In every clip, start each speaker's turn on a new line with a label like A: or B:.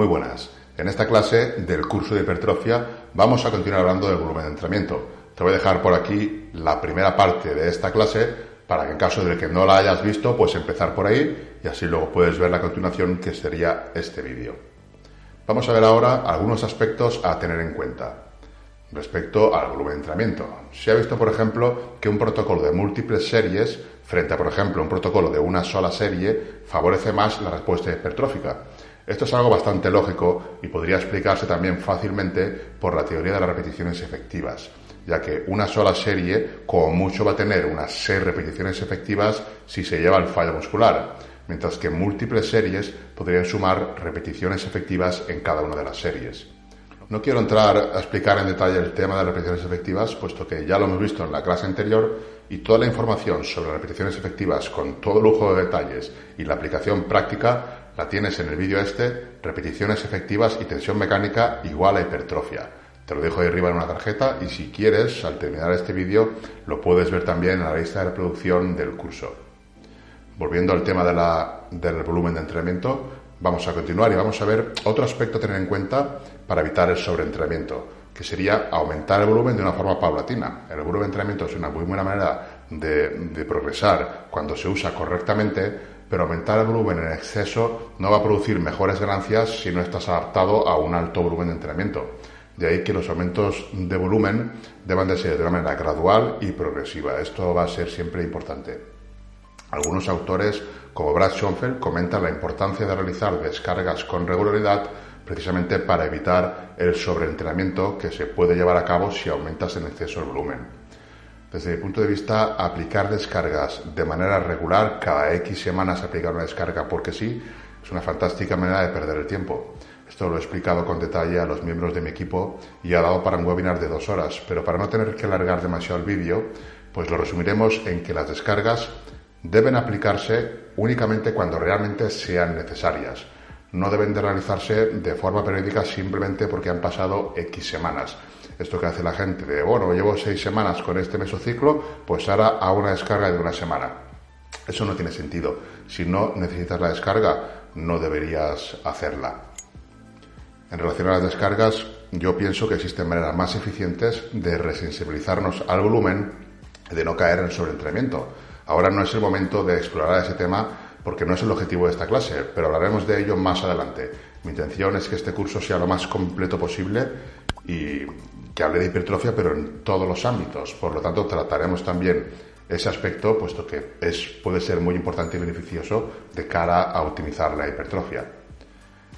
A: Muy buenas. En esta clase del curso de hipertrofia vamos a continuar hablando del volumen de entrenamiento. Te voy a dejar por aquí la primera parte de esta clase para que en caso de que no la hayas visto, pues empezar por ahí y así luego puedes ver la continuación que sería este vídeo. Vamos a ver ahora algunos aspectos a tener en cuenta respecto al volumen de entrenamiento. Se ha visto, por ejemplo, que un protocolo de múltiples series frente a, por ejemplo, un protocolo de una sola serie favorece más la respuesta hipertrófica. Esto es algo bastante lógico y podría explicarse también fácilmente por la teoría de las repeticiones efectivas, ya que una sola serie como mucho va a tener unas seis repeticiones efectivas si se lleva el fallo muscular, mientras que múltiples series podrían sumar repeticiones efectivas en cada una de las series. No quiero entrar a explicar en detalle el tema de las repeticiones efectivas, puesto que ya lo hemos visto en la clase anterior y toda la información sobre las repeticiones efectivas con todo lujo de detalles y la aplicación práctica la tienes en el vídeo este, repeticiones efectivas y tensión mecánica igual a hipertrofia. Te lo dejo ahí arriba en una tarjeta y si quieres, al terminar este vídeo, lo puedes ver también en la lista de reproducción del curso. Volviendo al tema del volumen de entrenamiento, vamos a continuar y vamos a ver otro aspecto a tener en cuenta para evitar el sobreentrenamiento, que sería aumentar el volumen de una forma paulatina. El volumen de entrenamiento es una muy buena manera de progresar cuando se usa correctamente, pero aumentar el volumen en exceso no va a producir mejores ganancias si no estás adaptado a un alto volumen de entrenamiento. De ahí que los aumentos de volumen deban de ser de una manera gradual y progresiva. Esto va a ser siempre importante. Algunos autores, como Brad Schoenfeld, comentan la importancia de realizar descargas con regularidad precisamente para evitar el sobreentrenamiento que se puede llevar a cabo si aumentas en exceso el volumen. Desde mi punto de vista, aplicar descargas de manera regular, cada X semanas aplicar una descarga porque sí, es una fantástica manera de perder el tiempo. Esto lo he explicado con detalle a los miembros de mi equipo y ha dado para un webinar de dos horas, pero para no tener que alargar demasiado el vídeo, pues lo resumiremos en que las descargas deben aplicarse únicamente cuando realmente sean necesarias. No deben de realizarse de forma periódica simplemente porque han pasado X semanas esto que hace la gente de, bueno, llevo seis semanas con este mesociclo, pues ahora a una descarga de una semana. Eso no tiene sentido. Si no necesitas la descarga, no deberías hacerla. En relación a las descargas, yo pienso que existen maneras más eficientes de resensibilizarnos al volumen, de no caer en el sobreentrenamiento. Ahora no es el momento de explorar ese tema porque no es el objetivo de esta clase, pero hablaremos de ello más adelante. Mi intención es que este curso sea lo más completo posible y que hable de hipertrofia, pero en todos los ámbitos. Por lo tanto, trataremos también ese aspecto, puesto que es, puede ser muy importante y beneficioso de cara a optimizar la hipertrofia.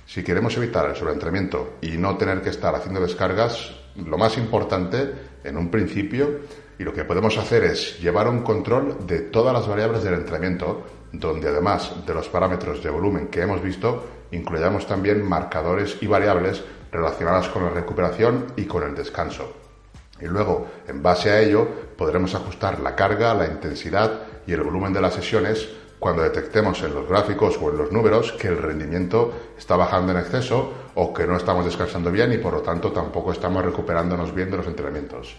A: Si queremos evitar el sobreentrenamiento y no tener que estar haciendo descargas, lo más importante en un principio y lo que podemos hacer es llevar un control de todas las variables del entrenamiento, donde además de los parámetros de volumen que hemos visto, incluyamos también marcadores y variables relacionadas con la recuperación y con el descanso. Y luego, en base a ello, podremos ajustar la carga, la intensidad y el volumen de las sesiones cuando detectemos en los gráficos o en los números que el rendimiento está bajando en exceso o que no estamos descansando bien y por lo tanto tampoco estamos recuperándonos bien de los entrenamientos.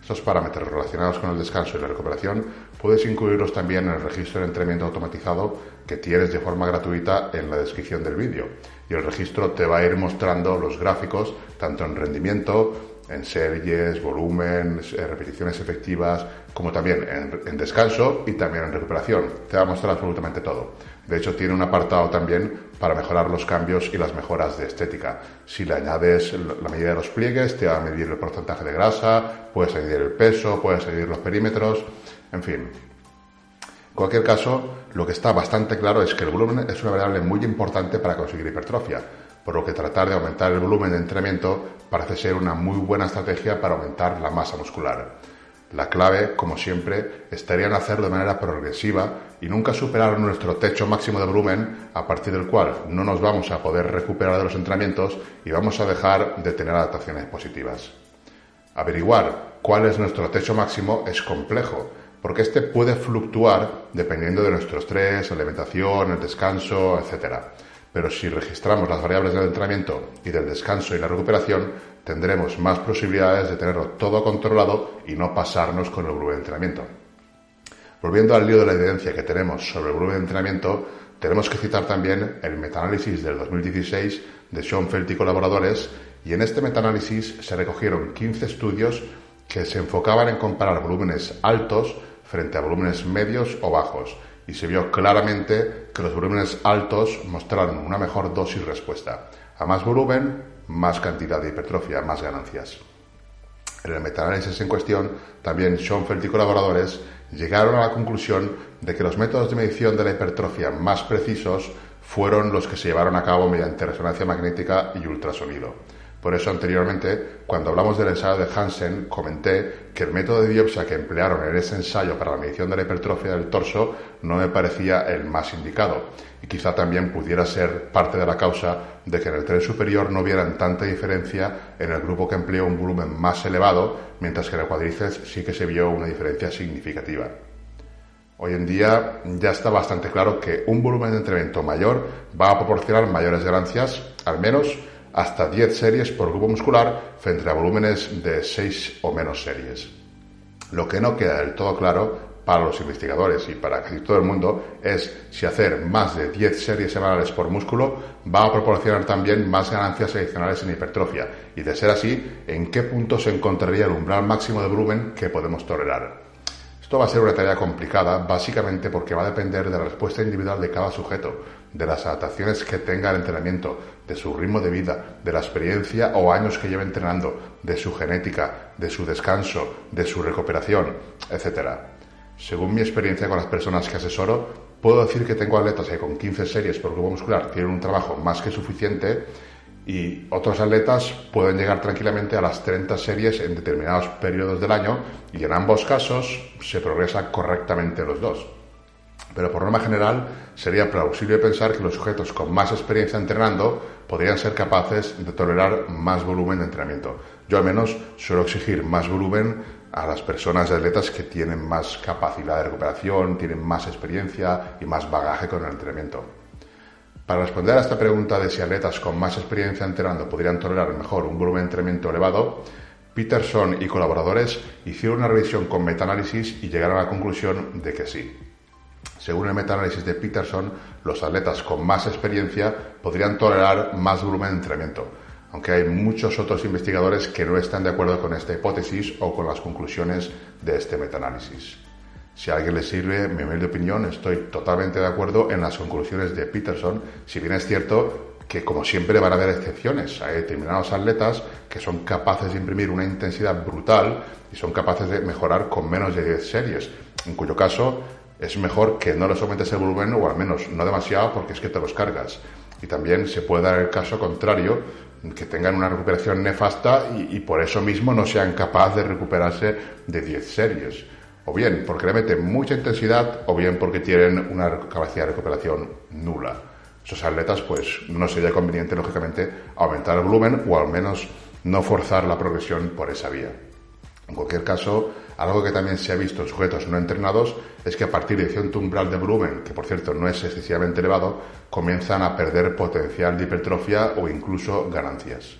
A: Estos parámetros relacionados con el descanso y la recuperación puedes incluirlos también en el registro de entrenamiento automatizado que tienes de forma gratuita en la descripción del vídeo. Y el registro te va a ir mostrando los gráficos, tanto en rendimiento, en series, volumen, eh, repeticiones efectivas, como también en, descanso y también en recuperación. Te va a mostrar absolutamente todo. De hecho, tiene un apartado también para mejorar los cambios y las mejoras de estética. Si le añades la medida de los pliegues, te va a medir el porcentaje de grasa, puedes añadir el peso, puedes añadir los perímetros, en fin. En cualquier caso, lo que está bastante claro es que el volumen es una variable muy importante para conseguir hipertrofia, por lo que tratar de aumentar el volumen de entrenamiento parece ser una muy buena estrategia para aumentar la masa muscular. La clave, como siempre, estaría en hacerlo de manera progresiva y nunca superar nuestro techo máximo de volumen a partir del cual no nos vamos a poder recuperar de los entrenamientos y vamos a dejar de tener adaptaciones positivas. Averiguar cuál es nuestro techo máximo es complejo, porque este puede fluctuar dependiendo de nuestro estrés, alimentación, el descanso, etc. Pero si registramos las variables del entrenamiento y del descanso y la recuperación, tendremos más posibilidades de tenerlo todo controlado y no pasarnos con el volumen de entrenamiento. Volviendo al lío de la evidencia que tenemos sobre el volumen de entrenamiento, tenemos que citar también el metaanálisis del 2016 de Schoenfeld y colaboradores, y en este metaanálisis se recogieron 15 estudios que se enfocaban en comparar volúmenes altos frente a volúmenes medios o bajos, y se vio claramente que los volúmenes altos mostraron una mejor dosis respuesta. A más volumen, más cantidad de hipertrofia, más ganancias. En el metaanálisis en cuestión, también Schoenfeld y colaboradores llegaron a la conclusión de que los métodos de medición de la hipertrofia más precisos fueron los que se llevaron a cabo mediante resonancia magnética y ultrasonido. Por eso anteriormente, cuando hablamos del ensayo de Hansen, comenté que el método de biopsia que emplearon en ese ensayo para la medición de la hipertrofia del torso no me parecía el más indicado y quizá también pudiera ser parte de la causa de que en el tren superior no vieran tanta diferencia en el grupo que empleó un volumen más elevado, mientras que en el cuádriceps sí que se vio una diferencia significativa. Hoy en día ya está bastante claro que un volumen de entrenamiento mayor va a proporcionar mayores ganancias, al menos hasta 10 series por grupo muscular frente a volúmenes de 6 o menos series. Lo que no queda del todo claro para los investigadores y para casi todo el mundo es si hacer más de 10 series semanales por músculo va a proporcionar también más ganancias adicionales en hipertrofia y de ser así, en qué punto se encontraría el umbral máximo de volumen que podemos tolerar. Esto va a ser una tarea complicada, básicamente porque va a depender de la respuesta individual de cada sujeto, de las adaptaciones que tenga el entrenamiento, de su ritmo de vida, de la experiencia o años que lleve entrenando, de su genética, de su descanso, de su recuperación, etc. Según mi experiencia con las personas que asesoro, puedo decir que tengo atletas que con 15 series por grupo muscular tienen un trabajo más que suficiente y otros atletas pueden llegar tranquilamente a las 30 series en determinados periodos del año y en ambos casos se progresa correctamente los dos. Pero por norma general sería plausible pensar que los sujetos con más experiencia entrenando podrían ser capaces de tolerar más volumen de entrenamiento. Yo al menos suelo exigir más volumen a las personas atletas que tienen más capacidad de recuperación, tienen más experiencia y más bagaje con el entrenamiento. Para responder a esta pregunta de si atletas con más experiencia entrenando podrían tolerar mejor un volumen de entrenamiento elevado, Peterson y colaboradores hicieron una revisión con metaanálisis y llegaron a la conclusión de que sí. Según el metaanálisis de Peterson, los atletas con más experiencia podrían tolerar más volumen de entrenamiento, aunque hay muchos otros investigadores que no están de acuerdo con esta hipótesis o con las conclusiones de este metaanálisis. Si a alguien le sirve mi humilde opinión, estoy totalmente de acuerdo en las conclusiones de Peterson, si bien es cierto que como siempre van a haber excepciones. Hay determinados atletas que son capaces de imprimir una intensidad brutal y son capaces de mejorar con menos de 10 series, en cuyo caso es mejor que no les aumentes el volumen o al menos no demasiado porque es que te los cargas. Y también se puede dar el caso contrario, que tengan una recuperación nefasta y, por eso mismo no sean capaces de recuperarse de 10 series o bien porque le meten mucha intensidad o bien porque tienen una capacidad de recuperación nula. Esos atletas, pues no sería conveniente, lógicamente, aumentar el volumen o al menos no forzar la progresión por esa vía. En cualquier caso, algo que también se ha visto en sujetos no entrenados es que a partir de cierto umbral de volumen, que por cierto no es excesivamente elevado, comienzan a perder potencial de hipertrofia o incluso ganancias.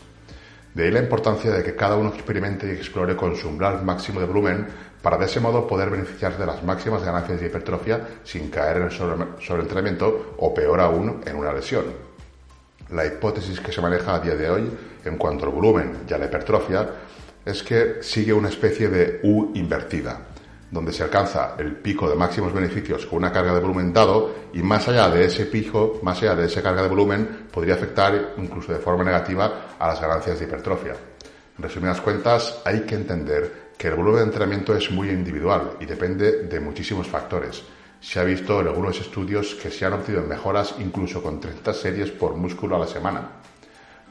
A: De ahí la importancia de que cada uno experimente y explore con su umbral máximo de volumen para de ese modo poder beneficiarse de las máximas ganancias de hipertrofia sin caer en el sobreentrenamiento o peor aún en una lesión. La hipótesis que se maneja a día de hoy en cuanto al volumen y a la hipertrofia es que sigue una especie de U invertida, donde se alcanza el pico de máximos beneficios con una carga de volumen dado y más allá de ese pico, más allá de esa carga de volumen, podría afectar incluso de forma negativa a las ganancias de hipertrofia. En resumidas cuentas, hay que entender que el volumen de entrenamiento es muy individual y depende de muchísimos factores. Se ha visto en algunos estudios que se han obtenido mejoras incluso con 30 series por músculo a la semana.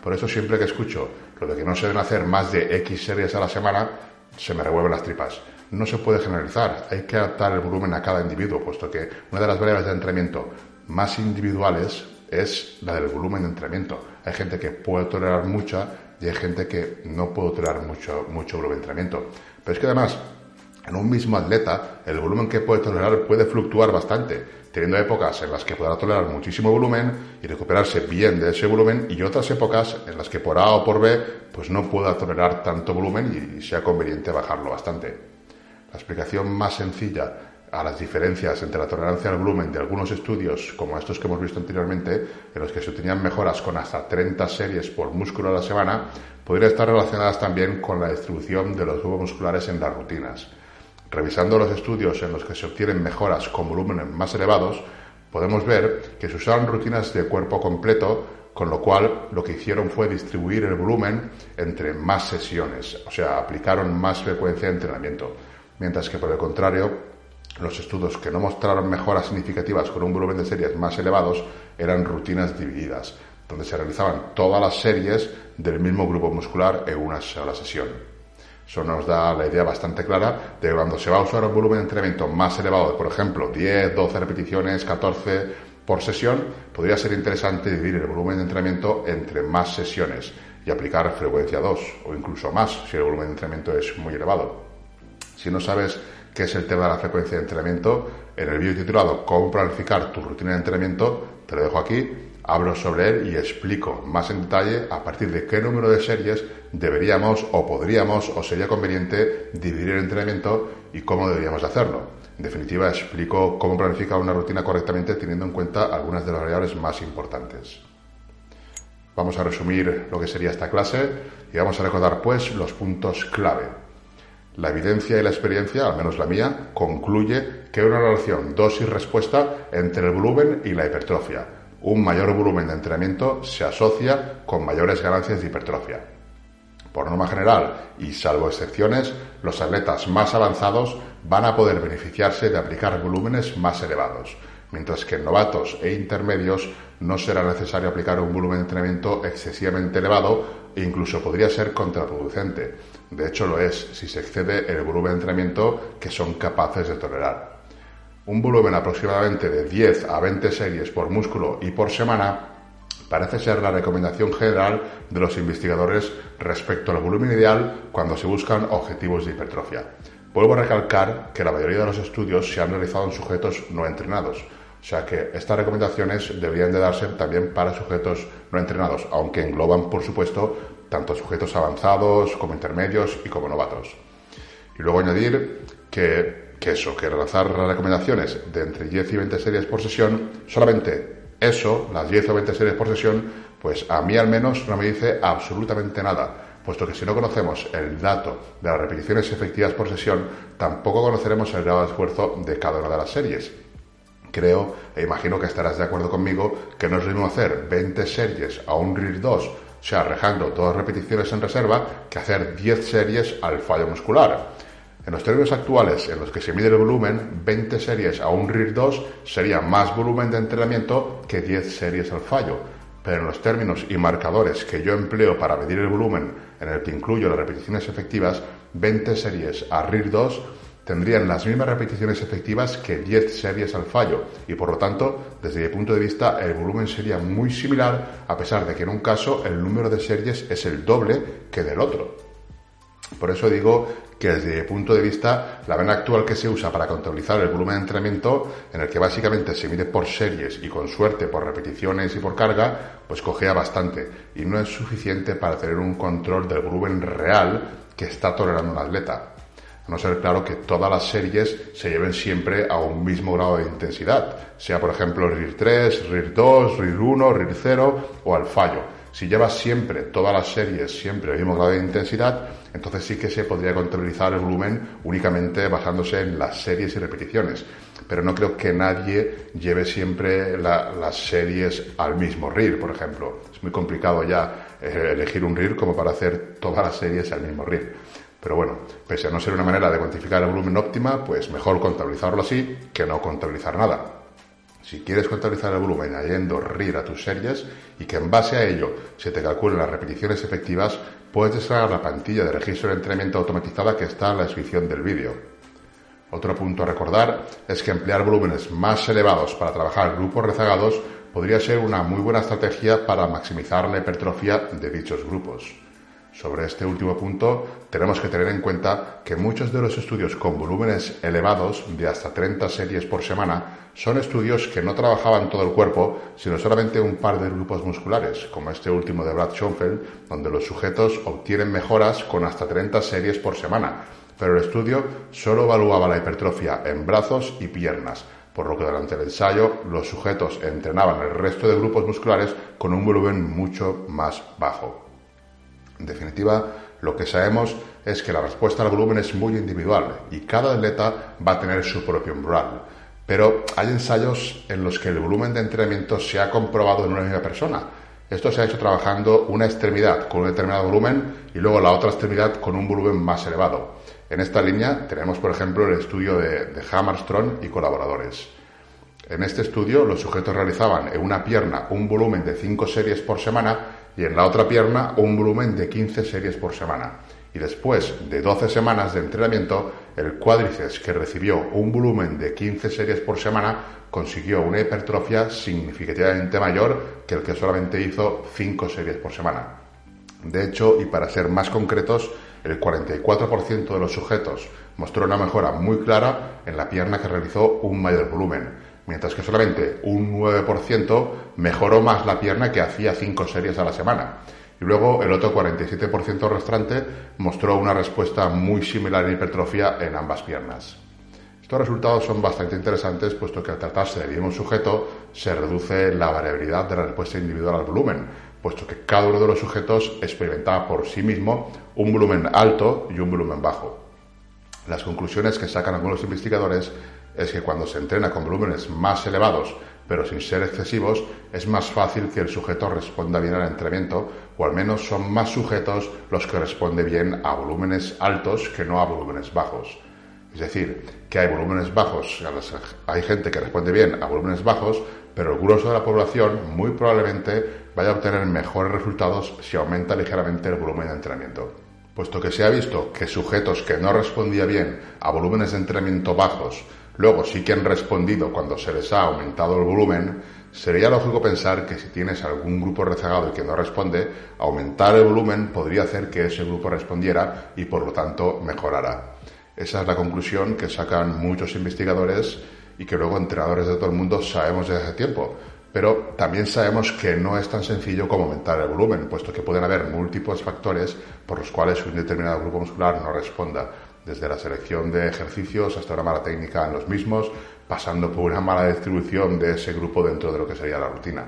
A: Por eso siempre que escucho lo de que no se deben hacer más de X series a la semana, se me revuelven las tripas. No se puede generalizar, hay que adaptar el volumen a cada individuo, puesto que una de las variables de entrenamiento más individuales es la del volumen de entrenamiento. Hay gente que puede tolerar mucha y hay gente que no puede tolerar mucho, mucho volumen de entrenamiento. Pero es que además, en un mismo atleta, el volumen que puede tolerar puede fluctuar bastante, teniendo épocas en las que podrá tolerar muchísimo volumen y recuperarse bien de ese volumen y otras épocas en las que por A o por B pues no pueda tolerar tanto volumen y sea conveniente bajarlo bastante. La explicación más sencilla a las diferencias entre la tolerancia al volumen de algunos estudios, como estos que hemos visto anteriormente, en los que se obtenían mejoras con hasta 30 series por músculo a la semana, podrían estar relacionadas también con la distribución de los grupos musculares en las rutinas. Revisando los estudios en los que se obtienen mejoras con volúmenes más elevados, podemos ver que se usaron rutinas de cuerpo completo, con lo cual lo que hicieron fue distribuir el volumen entre más sesiones, o sea, aplicaron más frecuencia de entrenamiento. Mientras que por el contrario, los estudios que no mostraron mejoras significativas con un volumen de series más elevados eran rutinas divididas, donde se realizaban todas las series del mismo grupo muscular en una sola sesión. Eso nos da la idea bastante clara de cuando se va a usar un volumen de entrenamiento más elevado, por ejemplo, 10, 12 repeticiones, 14 por sesión, podría ser interesante dividir el volumen de entrenamiento entre más sesiones y aplicar frecuencia 2 o incluso más si el volumen de entrenamiento es muy elevado. Si no sabes qué es el tema de la frecuencia de entrenamiento, en el vídeo titulado Cómo planificar tu rutina de entrenamiento, te lo dejo aquí hablo sobre él y explico más en detalle a partir de qué número de series deberíamos o podríamos o sería conveniente dividir el entrenamiento y cómo deberíamos hacerlo. En definitiva, explico cómo planificar una rutina correctamente teniendo en cuenta algunas de las variables más importantes. Vamos a resumir lo que sería esta clase y vamos a recordar pues los puntos clave. La evidencia y la experiencia, al menos la mía, concluye que hay una relación dosis-respuesta entre el volumen y la hipertrofia un mayor volumen de entrenamiento se asocia con mayores ganancias de hipertrofia. Por norma general, y salvo excepciones, los atletas más avanzados van a poder beneficiarse de aplicar volúmenes más elevados, mientras que en novatos e intermedios no será necesario aplicar un volumen de entrenamiento excesivamente elevado e incluso podría ser contraproducente. De hecho, lo es si se excede el volumen de entrenamiento que son capaces de tolerar un volumen aproximadamente de 10 a 20 series por músculo y por semana parece ser la recomendación general de los investigadores respecto al volumen ideal cuando se buscan objetivos de hipertrofia. Vuelvo a recalcar que la mayoría de los estudios se han realizado en sujetos no entrenados, o sea que estas recomendaciones deberían de darse también para sujetos no entrenados, aunque engloban, por supuesto, tanto sujetos avanzados como intermedios y como novatos. Y luego añadir que que eso, que realizar recomendaciones de entre 10 y 20 series por sesión, solamente eso, las 10 o 20 series por sesión, pues a mí al menos no me dice absolutamente nada, puesto que si no conocemos el dato de las repeticiones efectivas por sesión, tampoco conoceremos el grado de esfuerzo de cada una de las series. Creo e imagino que estarás de acuerdo conmigo que no es lo hacer 20 series a un RIR 2, o sea, rejando todas repeticiones en reserva, que hacer 10 series al fallo muscular. En los términos actuales en los que se mide el volumen, 20 series a un RIR 2 sería más volumen de entrenamiento que 10 series al fallo. Pero en los términos y marcadores que yo empleo para medir el volumen, en el que incluyo las repeticiones efectivas, 20 series a RIR 2 tendrían las mismas repeticiones efectivas que 10 series al fallo y por lo tanto, desde mi punto de vista, el volumen sería muy similar a pesar de que en un caso el número de series es el doble que del otro. Por eso digo que desde mi punto de vista, la vena actual que se usa para contabilizar el volumen de entrenamiento, en el que básicamente se mide por series y con suerte por repeticiones y por carga, pues cogea bastante. Y no es suficiente para tener un control del volumen real que está tolerando un atleta. A no ser claro que todas las series se lleven siempre a un mismo grado de intensidad, sea por ejemplo RIR 3, RIR 2, RIR 1, RIR 0 o al fallo si llevas siempre, todas las series, siempre el mismo grado de intensidad, entonces sí que se podría contabilizar el volumen únicamente basándose en las series y repeticiones. Pero no creo que nadie lleve siempre las series al mismo RIR, por ejemplo. Es muy complicado ya eh, elegir un RIR como para hacer todas las series al mismo RIR. Pero bueno, pese a no ser una manera de cuantificar el volumen óptima, pues mejor contabilizarlo así que no contabilizar nada. Si quieres contabilizar el volumen añadiendo RIR a tus series y que en base a ello se te calculen las repeticiones efectivas, puedes descargar la plantilla de registro de entrenamiento automatizada que está en la descripción del vídeo. Otro punto a recordar es que emplear volúmenes más elevados para trabajar grupos rezagados podría ser una muy buena estrategia para maximizar la hipertrofia de dichos grupos. Sobre este último punto, tenemos que tener en cuenta que muchos de los estudios con volúmenes elevados, de hasta 30 series por semana, son estudios que no trabajaban todo el cuerpo, sino solamente un par de grupos musculares, como este último de Brad Schoenfeld, donde los sujetos obtienen mejoras con hasta 30 series por semana. Pero el estudio solo evaluaba la hipertrofia en brazos y piernas, por lo que durante el ensayo los sujetos entrenaban el resto de grupos musculares con un volumen mucho más bajo. En definitiva, lo que sabemos es que la respuesta al volumen es muy individual y cada atleta va a tener su propio umbral. Pero hay ensayos en los que el volumen de entrenamiento se ha comprobado en una misma persona. Esto se ha hecho trabajando una extremidad con un determinado volumen y luego la otra extremidad con un volumen más elevado. En esta línea tenemos, por ejemplo, el estudio de, de Hammerstrom y colaboradores. En este estudio, los sujetos realizaban en una pierna un volumen de 5 series por semana y en la otra pierna un volumen de 15 series por semana. Y después de 12 semanas de entrenamiento, el cuádriceps que recibió un volumen de 15 series por semana consiguió una hipertrofia significativamente mayor que el que solamente hizo 5 series por semana. De hecho, y para ser más concretos, el 44% de los sujetos mostró una mejora muy clara en la pierna que realizó un mayor volumen mientras que solamente un 9% mejoró más la pierna que hacía 5 series a la semana. Y luego el otro 47% restante mostró una respuesta muy similar en hipertrofia en ambas piernas. Estos resultados son bastante interesantes puesto que al tratarse de mismo sujeto se reduce la variabilidad de la respuesta individual al volumen, puesto que cada uno de los sujetos experimentaba por sí mismo un volumen alto y un volumen bajo. Las conclusiones que sacan algunos investigadores es que cuando se entrena con volúmenes más elevados, pero sin ser excesivos, es más fácil que el sujeto responda bien al entrenamiento, o al menos son más sujetos los que responden bien a volúmenes altos que no a volúmenes bajos. Es decir, que hay volúmenes bajos, hay gente que responde bien a volúmenes bajos, pero el grueso de la población muy probablemente vaya a obtener mejores resultados si aumenta ligeramente el volumen de entrenamiento. Puesto que se ha visto que sujetos que no respondían bien a volúmenes de entrenamiento bajos Luego sí que han respondido cuando se les ha aumentado el volumen. Sería lógico pensar que si tienes algún grupo rezagado y que no responde, aumentar el volumen podría hacer que ese grupo respondiera y por lo tanto mejorara. Esa es la conclusión que sacan muchos investigadores y que luego entrenadores de todo el mundo sabemos desde hace tiempo. Pero también sabemos que no es tan sencillo como aumentar el volumen, puesto que pueden haber múltiples factores por los cuales un determinado grupo muscular no responda desde la selección de ejercicios hasta una mala técnica en los mismos, pasando por una mala distribución de ese grupo dentro de lo que sería la rutina.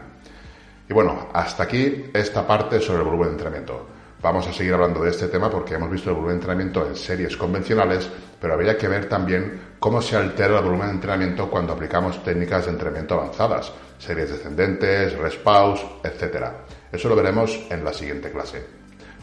A: Y bueno, hasta aquí esta parte sobre el volumen de entrenamiento. Vamos a seguir hablando de este tema porque hemos visto el volumen de entrenamiento en series convencionales, pero habría que ver también cómo se altera el volumen de entrenamiento cuando aplicamos técnicas de entrenamiento avanzadas, series descendentes, rest pause, etc. Eso lo veremos en la siguiente clase.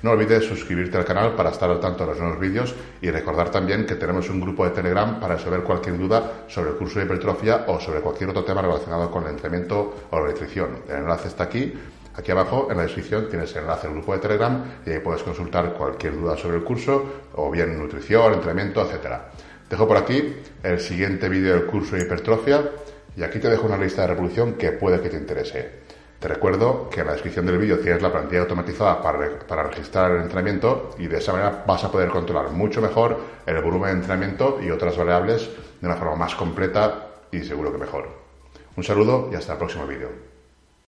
A: No olvides suscribirte al canal para estar al tanto de los nuevos vídeos y recordar también que tenemos un grupo de Telegram para resolver cualquier duda sobre el curso de hipertrofia o sobre cualquier otro tema relacionado con el entrenamiento o la nutrición. El enlace está aquí. Aquí abajo en la descripción tienes el enlace al grupo de Telegram y ahí puedes consultar cualquier duda sobre el curso o bien nutrición, entrenamiento, etcétera. Dejo por aquí el siguiente vídeo del curso de hipertrofia y aquí te dejo una lista de reproducción que puede que te interese. Te recuerdo que en la descripción del vídeo tienes la plantilla automatizada para, registrar el entrenamiento y de esa manera vas a poder controlar mucho mejor el volumen de entrenamiento y otras variables de una forma más completa y seguro que mejor. Un saludo y hasta el próximo vídeo.